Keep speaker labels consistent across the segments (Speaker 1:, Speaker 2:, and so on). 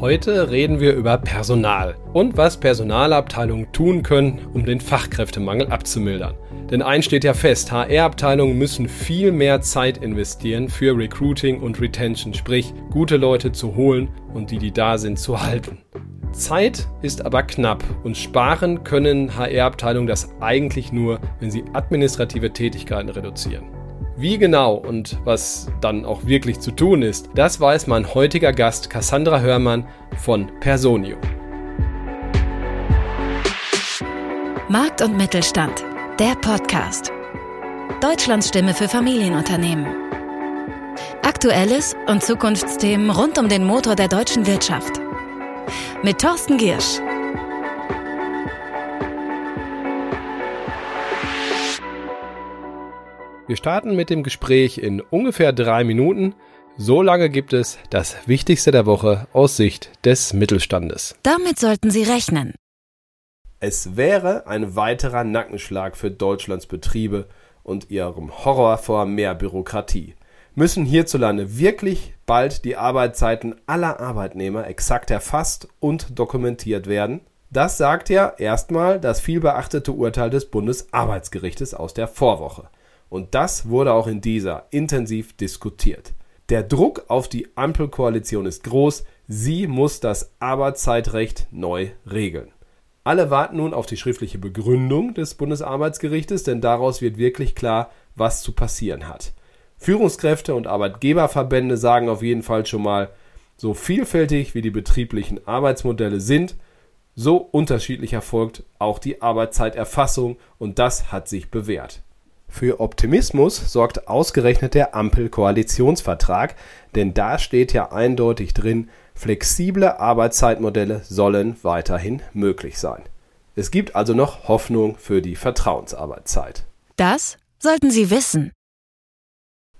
Speaker 1: Heute reden wir über Personal und was Personalabteilungen tun können, um den Fachkräftemangel abzumildern. Denn eins steht ja fest, HR-Abteilungen müssen viel mehr Zeit investieren für Recruiting und Retention, sprich gute Leute zu holen und die, die da sind, zu halten. Zeit ist aber knapp und sparen können HR-Abteilungen das eigentlich nur, wenn sie administrative Tätigkeiten reduzieren. Wie genau und was dann auch wirklich zu tun ist, das weiß mein heutiger Gast Cassandra Hörmann von Personio.
Speaker 2: Markt und Mittelstand, der Podcast. Deutschlands Stimme für Familienunternehmen. Aktuelles und Zukunftsthemen rund um den Motor der deutschen Wirtschaft mit Thorsten Giersch.
Speaker 1: Wir starten mit dem Gespräch in ungefähr drei Minuten. So lange gibt es das Wichtigste der Woche aus Sicht des Mittelstandes.
Speaker 2: Damit sollten Sie rechnen.
Speaker 1: Es wäre ein weiterer Nackenschlag für Deutschlands Betriebe und ihrem Horror vor mehr Bürokratie müssen hierzulande wirklich bald die Arbeitszeiten aller Arbeitnehmer exakt erfasst und dokumentiert werden. Das sagt ja erstmal das vielbeachtete Urteil des Bundesarbeitsgerichtes aus der Vorwoche. Und das wurde auch in dieser intensiv diskutiert. Der Druck auf die Ampelkoalition ist groß, sie muss das Arbeitszeitrecht neu regeln. Alle warten nun auf die schriftliche Begründung des Bundesarbeitsgerichtes, denn daraus wird wirklich klar, was zu passieren hat. Führungskräfte und Arbeitgeberverbände sagen auf jeden Fall schon mal, so vielfältig wie die betrieblichen Arbeitsmodelle sind, so unterschiedlich erfolgt auch die Arbeitszeiterfassung und das hat sich bewährt. Für Optimismus sorgt ausgerechnet der Ampel-Koalitionsvertrag, denn da steht ja eindeutig drin, flexible Arbeitszeitmodelle sollen weiterhin möglich sein. Es gibt also noch Hoffnung für die Vertrauensarbeitszeit.
Speaker 2: Das sollten Sie wissen.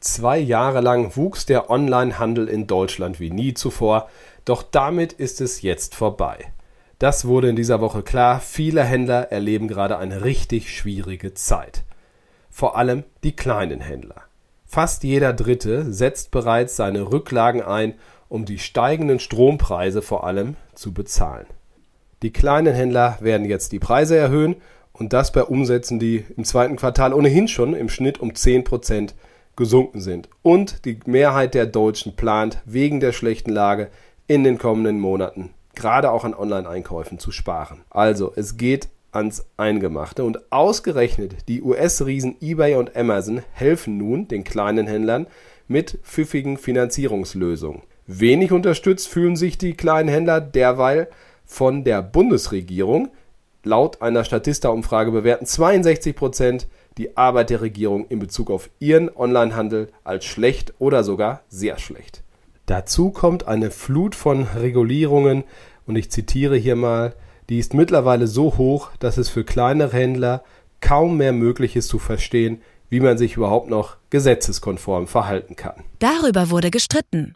Speaker 1: Zwei Jahre lang wuchs der Onlinehandel in Deutschland wie nie zuvor, doch damit ist es jetzt vorbei. Das wurde in dieser Woche klar, viele Händler erleben gerade eine richtig schwierige Zeit. Vor allem die kleinen Händler. Fast jeder Dritte setzt bereits seine Rücklagen ein, um die steigenden Strompreise vor allem zu bezahlen. Die kleinen Händler werden jetzt die Preise erhöhen und das bei Umsätzen, die im zweiten Quartal ohnehin schon im Schnitt um 10 Prozent gesunken sind. Und die Mehrheit der Deutschen plant wegen der schlechten Lage in den kommenden Monaten gerade auch an Online-Einkäufen zu sparen. Also es geht ans Eingemachte und ausgerechnet die US-Riesen eBay und Amazon helfen nun den kleinen Händlern mit pfiffigen Finanzierungslösungen. Wenig unterstützt fühlen sich die kleinen Händler derweil von der Bundesregierung. Laut einer Statista-Umfrage bewerten 62 Prozent die Arbeit der Regierung in Bezug auf ihren Onlinehandel als schlecht oder sogar sehr schlecht. Dazu kommt eine Flut von Regulierungen und ich zitiere hier mal, die ist mittlerweile so hoch, dass es für kleinere Händler kaum mehr möglich ist zu verstehen, wie man sich überhaupt noch gesetzeskonform verhalten kann.
Speaker 2: Darüber wurde gestritten.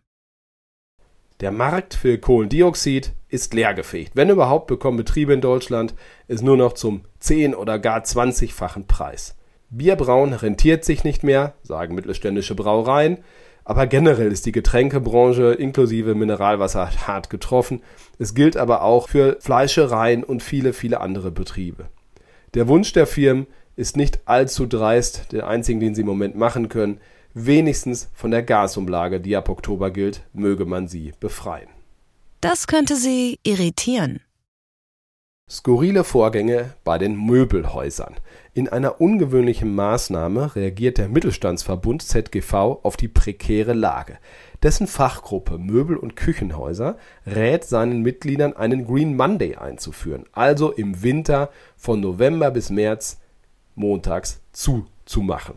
Speaker 1: Der Markt für Kohlendioxid ist leergefegt. Wenn überhaupt, bekommen Betriebe in Deutschland es nur noch zum 10 oder gar 20-fachen Preis. Bierbrauen rentiert sich nicht mehr, sagen mittelständische Brauereien, aber generell ist die Getränkebranche inklusive Mineralwasser hart getroffen. Es gilt aber auch für Fleischereien und viele, viele andere Betriebe. Der Wunsch der Firmen ist nicht allzu dreist, der einzigen, den sie im Moment machen können, wenigstens von der Gasumlage, die ab Oktober gilt, möge man sie befreien.
Speaker 2: Das könnte sie irritieren.
Speaker 1: Skurrile Vorgänge bei den Möbelhäusern. In einer ungewöhnlichen Maßnahme reagiert der Mittelstandsverbund ZGV auf die prekäre Lage. Dessen Fachgruppe Möbel und Küchenhäuser rät seinen Mitgliedern einen Green Monday einzuführen, also im Winter von November bis März montags zuzumachen.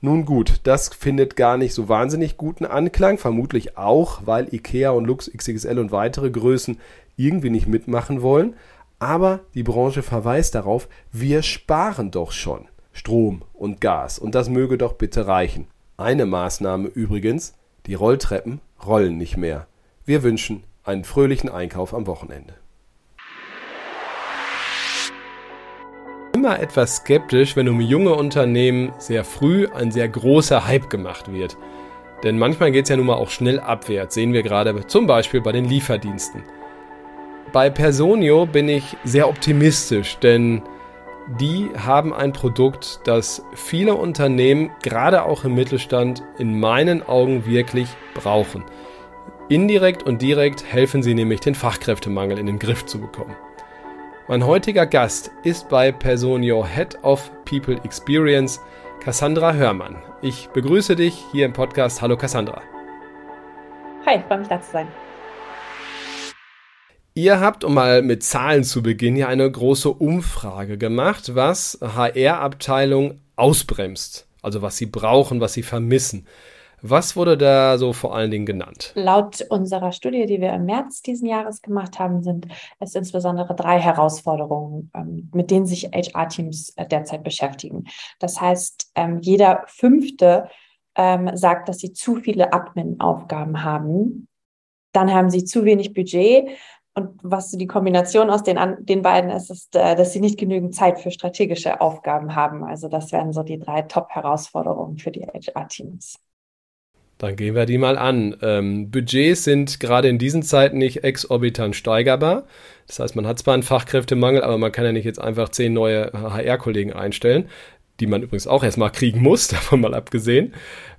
Speaker 1: Nun gut, das findet gar nicht so wahnsinnig guten Anklang, vermutlich auch, weil IKEA und Lux XXL und weitere Größen irgendwie nicht mitmachen wollen. Aber die Branche verweist darauf, wir sparen doch schon Strom und Gas und das möge doch bitte reichen. Eine Maßnahme übrigens, die Rolltreppen rollen nicht mehr. Wir wünschen einen fröhlichen Einkauf am Wochenende. Immer etwas skeptisch, wenn um junge Unternehmen sehr früh ein sehr großer Hype gemacht wird. Denn manchmal geht es ja nun mal auch schnell abwärts, sehen wir gerade zum Beispiel bei den Lieferdiensten. Bei Personio bin ich sehr optimistisch, denn die haben ein Produkt, das viele Unternehmen, gerade auch im Mittelstand, in meinen Augen wirklich brauchen. Indirekt und direkt helfen sie nämlich, den Fachkräftemangel in den Griff zu bekommen. Mein heutiger Gast ist bei Personio Head of People Experience Cassandra Hörmann. Ich begrüße dich hier im Podcast. Hallo Cassandra.
Speaker 3: Hi, freue mich da zu sein.
Speaker 1: Ihr habt, um mal mit Zahlen zu beginnen, ja eine große Umfrage gemacht, was HR-Abteilung ausbremst. Also was sie brauchen, was sie vermissen. Was wurde da so vor allen Dingen genannt?
Speaker 3: Laut unserer Studie, die wir im März diesen Jahres gemacht haben, sind es insbesondere drei Herausforderungen, ähm, mit denen sich HR-Teams äh, derzeit beschäftigen. Das heißt, ähm, jeder fünfte ähm, sagt, dass sie zu viele Admin-Aufgaben haben. Dann haben sie zu wenig Budget und was die Kombination aus den, den beiden ist, ist, äh, dass sie nicht genügend Zeit für strategische Aufgaben haben. Also das wären so die drei Top-Herausforderungen für die HR-Teams.
Speaker 1: Dann gehen wir die mal an. Ähm, Budgets sind gerade in diesen Zeiten nicht exorbitant steigerbar. Das heißt, man hat zwar einen Fachkräftemangel, aber man kann ja nicht jetzt einfach zehn neue HR-Kollegen einstellen, die man übrigens auch erstmal kriegen muss, davon mal abgesehen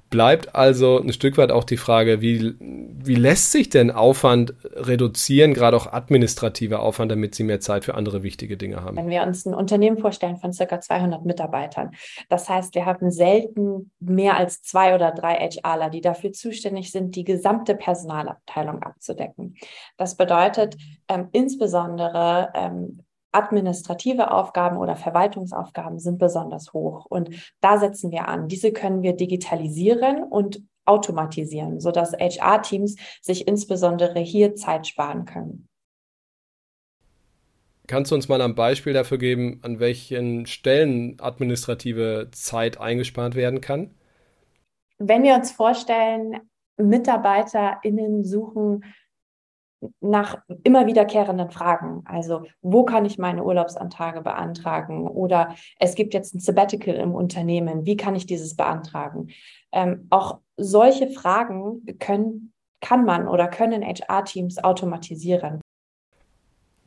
Speaker 1: bleibt also ein Stück weit auch die Frage, wie, wie lässt sich denn Aufwand reduzieren, gerade auch administrativer Aufwand, damit Sie mehr Zeit für andere wichtige Dinge haben?
Speaker 3: Wenn wir uns ein Unternehmen vorstellen von circa 200 Mitarbeitern, das heißt, wir haben selten mehr als zwei oder drei HRler, die dafür zuständig sind, die gesamte Personalabteilung abzudecken. Das bedeutet ähm, insbesondere ähm, administrative Aufgaben oder Verwaltungsaufgaben sind besonders hoch. Und da setzen wir an. Diese können wir digitalisieren und automatisieren, sodass HR-Teams sich insbesondere hier Zeit sparen können.
Speaker 1: Kannst du uns mal ein Beispiel dafür geben, an welchen Stellen administrative Zeit eingespart werden kann?
Speaker 3: Wenn wir uns vorstellen, MitarbeiterInnen suchen nach immer wiederkehrenden Fragen. Also, wo kann ich meine Urlaubsantage beantragen? Oder es gibt jetzt ein Sabbatical im Unternehmen. Wie kann ich dieses beantragen? Ähm, auch solche Fragen können, kann man oder können HR-Teams automatisieren.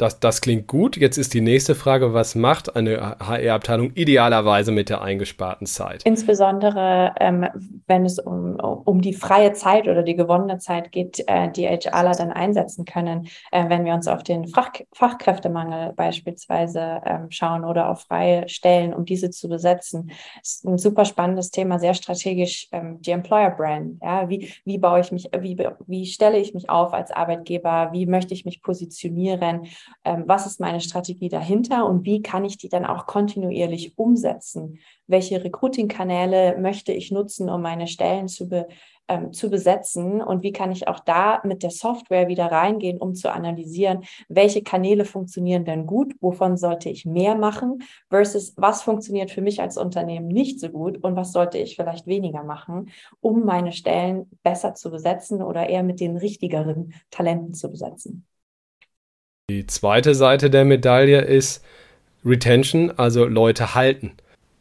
Speaker 1: Das, das klingt gut. Jetzt ist die nächste Frage, was macht eine HR-Abteilung idealerweise mit der eingesparten Zeit?
Speaker 3: Insbesondere, ähm, wenn es um, um die freie Zeit oder die gewonnene Zeit geht, äh, die HRler dann einsetzen können, äh, wenn wir uns auf den Fach, Fachkräftemangel beispielsweise ähm, schauen oder auf freie Stellen, um diese zu besetzen. Das ist ein super spannendes Thema, sehr strategisch, ähm, die Employer Brand. Ja, wie, wie baue ich mich, wie, wie stelle ich mich auf als Arbeitgeber? Wie möchte ich mich positionieren? Ähm, was ist meine Strategie dahinter und wie kann ich die dann auch kontinuierlich umsetzen? Welche Recruiting-Kanäle möchte ich nutzen, um meine Stellen zu, be, ähm, zu besetzen? Und wie kann ich auch da mit der Software wieder reingehen, um zu analysieren, welche Kanäle funktionieren denn gut, wovon sollte ich mehr machen, versus was funktioniert für mich als Unternehmen nicht so gut und was sollte ich vielleicht weniger machen, um meine Stellen besser zu besetzen oder eher mit den richtigeren Talenten zu besetzen.
Speaker 1: Die zweite Seite der Medaille ist Retention, also Leute halten.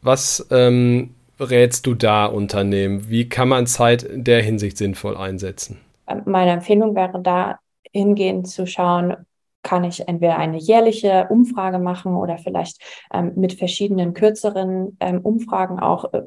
Speaker 1: Was ähm, rätst du da Unternehmen? Wie kann man Zeit in der Hinsicht sinnvoll einsetzen?
Speaker 3: Meine Empfehlung wäre da, hingehend zu schauen, kann ich entweder eine jährliche Umfrage machen oder vielleicht ähm, mit verschiedenen kürzeren ähm, Umfragen auch äh,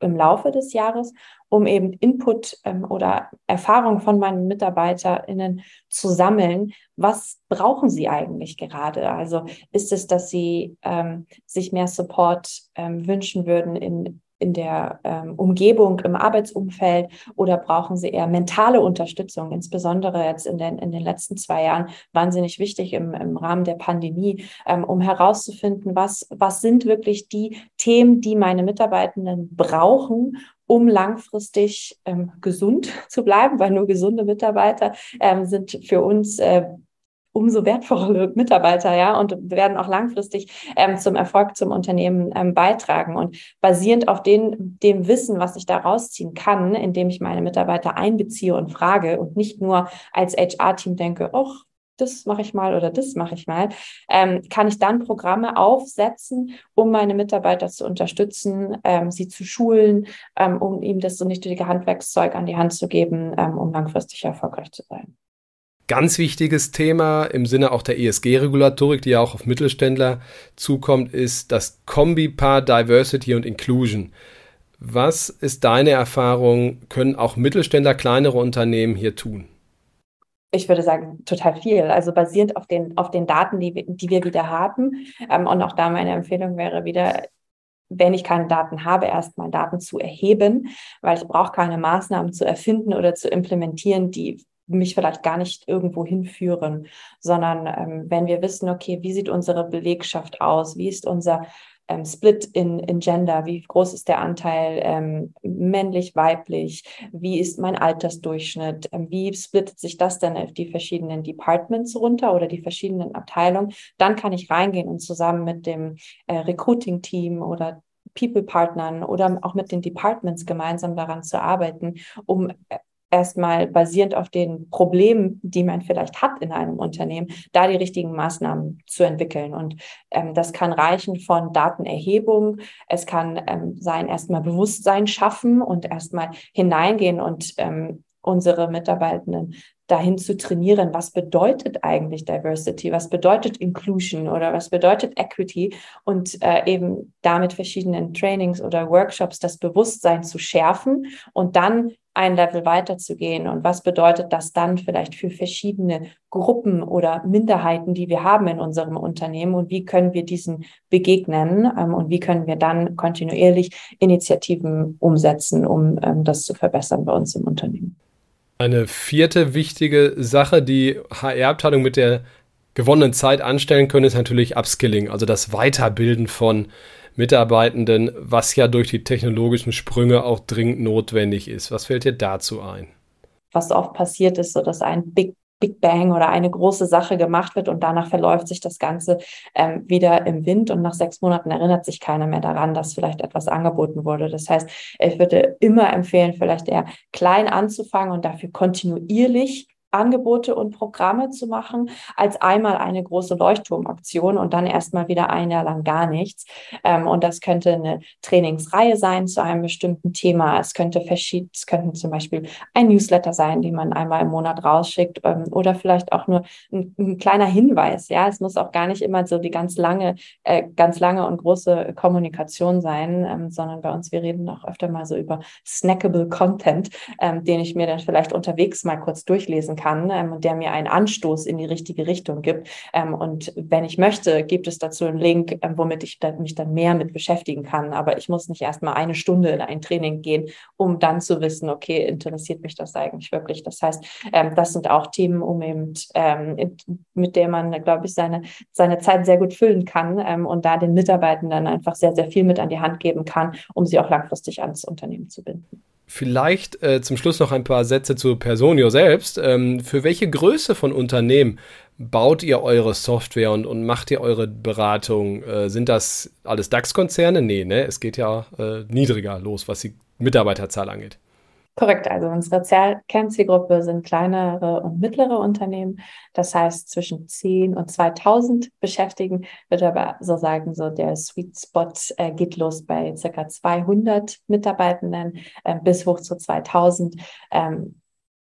Speaker 3: im Laufe des Jahres, um eben Input ähm, oder Erfahrung von meinen MitarbeiterInnen zu sammeln. Was brauchen sie eigentlich gerade? Also ist es, dass sie ähm, sich mehr Support ähm, wünschen würden in in der ähm, Umgebung, im Arbeitsumfeld oder brauchen sie eher mentale Unterstützung, insbesondere jetzt in den, in den letzten zwei Jahren wahnsinnig wichtig im, im Rahmen der Pandemie, ähm, um herauszufinden, was, was sind wirklich die Themen, die meine Mitarbeitenden brauchen, um langfristig ähm, gesund zu bleiben, weil nur gesunde Mitarbeiter ähm, sind für uns äh, umso wertvollere Mitarbeiter, ja, und werden auch langfristig ähm, zum Erfolg zum Unternehmen ähm, beitragen. Und basierend auf den, dem Wissen, was ich da rausziehen kann, indem ich meine Mitarbeiter einbeziehe und frage und nicht nur als HR-Team denke, oh, das mache ich mal oder das mache ich mal, ähm, kann ich dann Programme aufsetzen, um meine Mitarbeiter zu unterstützen, ähm, sie zu schulen, ähm, um ihm das so nötige Handwerkszeug an die Hand zu geben, ähm, um langfristig erfolgreich zu sein.
Speaker 1: Ganz wichtiges Thema im Sinne auch der ESG-Regulatorik, die ja auch auf Mittelständler zukommt, ist das Kombipaar Diversity und Inclusion. Was ist deine Erfahrung? Können auch Mittelständler, kleinere Unternehmen hier tun?
Speaker 3: ich würde sagen, total viel. Also basierend auf den, auf den Daten, die, wir, die wir wieder haben. Ähm, und auch da meine Empfehlung wäre wieder, wenn ich keine Daten habe, erstmal Daten zu erheben, weil ich brauche keine Maßnahmen zu erfinden oder zu implementieren, die mich vielleicht gar nicht irgendwo hinführen, sondern ähm, wenn wir wissen, okay, wie sieht unsere Belegschaft aus, wie ist unser ähm, Split in, in Gender, wie groß ist der Anteil ähm, männlich, weiblich, wie ist mein Altersdurchschnitt, ähm, wie splittet sich das dann auf die verschiedenen Departments runter oder die verschiedenen Abteilungen, dann kann ich reingehen und zusammen mit dem äh, Recruiting-Team oder People-Partnern oder auch mit den Departments gemeinsam daran zu arbeiten, um äh, erstmal basierend auf den Problemen, die man vielleicht hat in einem Unternehmen, da die richtigen Maßnahmen zu entwickeln. Und ähm, das kann reichen von Datenerhebung, es kann ähm, sein, erstmal Bewusstsein schaffen und erstmal hineingehen und ähm, unsere Mitarbeitenden dahin zu trainieren, was bedeutet eigentlich Diversity, was bedeutet Inclusion oder was bedeutet Equity und äh, eben damit verschiedenen Trainings oder Workshops das Bewusstsein zu schärfen und dann ein Level weiterzugehen und was bedeutet das dann vielleicht für verschiedene Gruppen oder Minderheiten, die wir haben in unserem Unternehmen und wie können wir diesen begegnen ähm, und wie können wir dann kontinuierlich Initiativen umsetzen, um ähm, das zu verbessern bei uns im Unternehmen.
Speaker 1: Eine vierte wichtige Sache, die HR-Abteilung mit der gewonnenen Zeit anstellen können, ist natürlich Upskilling, also das Weiterbilden von Mitarbeitenden, was ja durch die technologischen Sprünge auch dringend notwendig ist. Was fällt dir dazu ein?
Speaker 3: Was oft passiert ist, so dass ein Big Big Bang oder eine große Sache gemacht wird und danach verläuft sich das Ganze ähm, wieder im Wind und nach sechs Monaten erinnert sich keiner mehr daran, dass vielleicht etwas angeboten wurde. Das heißt, ich würde immer empfehlen, vielleicht eher klein anzufangen und dafür kontinuierlich Angebote und Programme zu machen, als einmal eine große Leuchtturmaktion und dann erstmal wieder ein Jahr lang gar nichts. Ähm, und das könnte eine Trainingsreihe sein zu einem bestimmten Thema. Es könnte verschieden, es könnten zum Beispiel ein Newsletter sein, den man einmal im Monat rausschickt ähm, oder vielleicht auch nur ein, ein, kleiner Hinweis. Ja, es muss auch gar nicht immer so die ganz lange, äh, ganz lange und große Kommunikation sein, ähm, sondern bei uns, wir reden auch öfter mal so über snackable Content, ähm, den ich mir dann vielleicht unterwegs mal kurz durchlesen kann kann ähm, und der mir einen Anstoß in die richtige Richtung gibt. Ähm, und wenn ich möchte, gibt es dazu einen Link, ähm, womit ich da, mich dann mehr mit beschäftigen kann. Aber ich muss nicht erst mal eine Stunde in ein Training gehen, um dann zu wissen, okay, interessiert mich das eigentlich wirklich? Das heißt, ähm, das sind auch Themen, um eben, ähm, mit der man, glaube ich, seine, seine Zeit sehr gut füllen kann ähm, und da den Mitarbeitenden einfach sehr, sehr viel mit an die Hand geben kann, um sie auch langfristig ans Unternehmen zu binden.
Speaker 1: Vielleicht äh, zum Schluss noch ein paar Sätze zu Personio selbst. Ähm, für welche Größe von Unternehmen baut ihr eure Software und, und macht ihr eure Beratung? Äh, sind das alles DAX-Konzerne? Nee, ne? Es geht ja äh, niedriger los, was die Mitarbeiterzahl angeht.
Speaker 3: Korrekt, also unsere Kernzielgruppe sind kleinere und mittlere Unternehmen. Das heißt, zwischen 10 und 2000 Beschäftigten wird aber so sagen, so der Sweet Spot äh, geht los bei circa 200 Mitarbeitenden äh, bis hoch zu 2000. Ähm,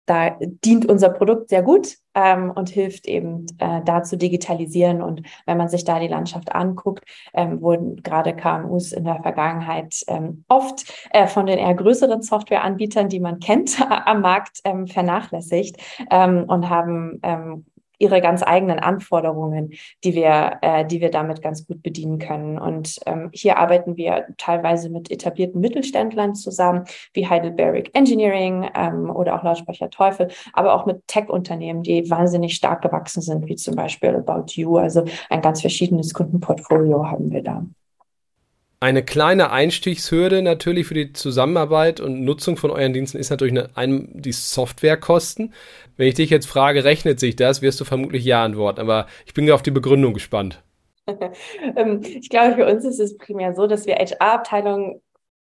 Speaker 3: da dient unser Produkt sehr gut ähm, und hilft eben äh, da zu digitalisieren. Und wenn man sich da die Landschaft anguckt, ähm, wurden gerade KMUs in der Vergangenheit ähm, oft äh, von den eher größeren Softwareanbietern, die man kennt, am Markt ähm, vernachlässigt ähm, und haben ähm, ihre ganz eigenen Anforderungen, die wir, äh, die wir damit ganz gut bedienen können. Und ähm, hier arbeiten wir teilweise mit etablierten Mittelständlern zusammen, wie Heidelberg Engineering ähm, oder auch Lautsprecher Teufel, aber auch mit Tech-Unternehmen, die wahnsinnig stark gewachsen sind, wie zum Beispiel About You. Also ein ganz verschiedenes Kundenportfolio haben wir da
Speaker 1: eine kleine Einstiegshürde natürlich für die Zusammenarbeit und Nutzung von euren Diensten ist natürlich eine, ein, die Softwarekosten. Wenn ich dich jetzt frage, rechnet sich das, wirst du vermutlich ja antworten, aber ich bin auf die Begründung gespannt.
Speaker 3: Ähm, ich glaube, für uns ist es primär so, dass wir HR-Abteilungen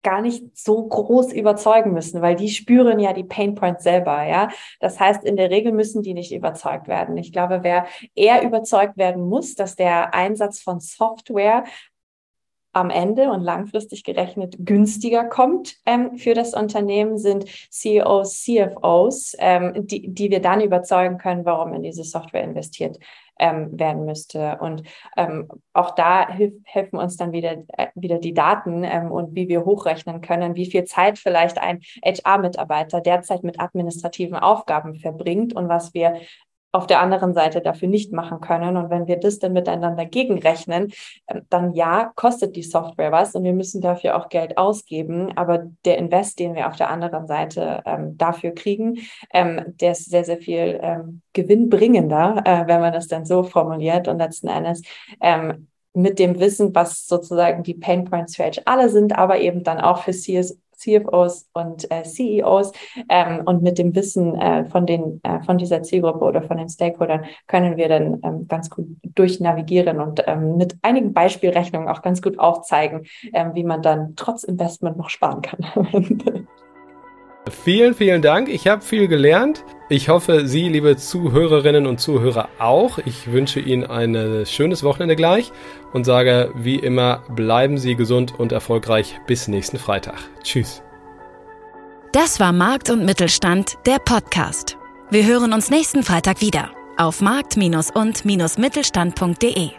Speaker 3: gar nicht so groß überzeugen müssen, weil die spüren ja die Pain Points selber, ja. Das heißt, in der Regel müssen die nicht überzeugt werden. Ich glaube, wer eher überzeugt werden muss, dass der Einsatz von Software am Ende und langfristig gerechnet günstiger kommt ähm, für das Unternehmen, sind CEOs, CFOs, ähm, die, die wir dann überzeugen können, warum in diese Software investiert ähm, werden müsste. Und ähm, auch da hilf, helfen uns dann wieder, äh, wieder die Daten ähm, und wie wir hochrechnen können, wie viel Zeit vielleicht ein HR-Mitarbeiter derzeit mit administrativen Aufgaben verbringt und was wir auf der anderen Seite dafür nicht machen können. Und wenn wir das dann miteinander gegenrechnen, ähm, dann ja, kostet die Software was und wir müssen dafür auch Geld ausgeben. Aber der Invest, den wir auf der anderen Seite ähm, dafür kriegen, ähm, der ist sehr, sehr viel ähm, gewinnbringender, äh, wenn man das dann so formuliert. Und letzten Endes ähm, mit dem Wissen, was sozusagen die Pain Points für alle sind, aber eben dann auch für CS CFOs und äh, CEOs ähm, und mit dem Wissen äh, von den äh, von dieser Zielgruppe oder von den Stakeholdern können wir dann ähm, ganz gut durchnavigieren und ähm, mit einigen Beispielrechnungen auch ganz gut aufzeigen, ähm, wie man dann trotz Investment noch sparen kann.
Speaker 1: Vielen, vielen Dank. Ich habe viel gelernt. Ich hoffe, Sie, liebe Zuhörerinnen und Zuhörer, auch. Ich wünsche Ihnen ein schönes Wochenende gleich und sage wie immer, bleiben Sie gesund und erfolgreich bis nächsten Freitag. Tschüss.
Speaker 2: Das war Markt und Mittelstand, der Podcast. Wir hören uns nächsten Freitag wieder auf markt- und-mittelstand.de.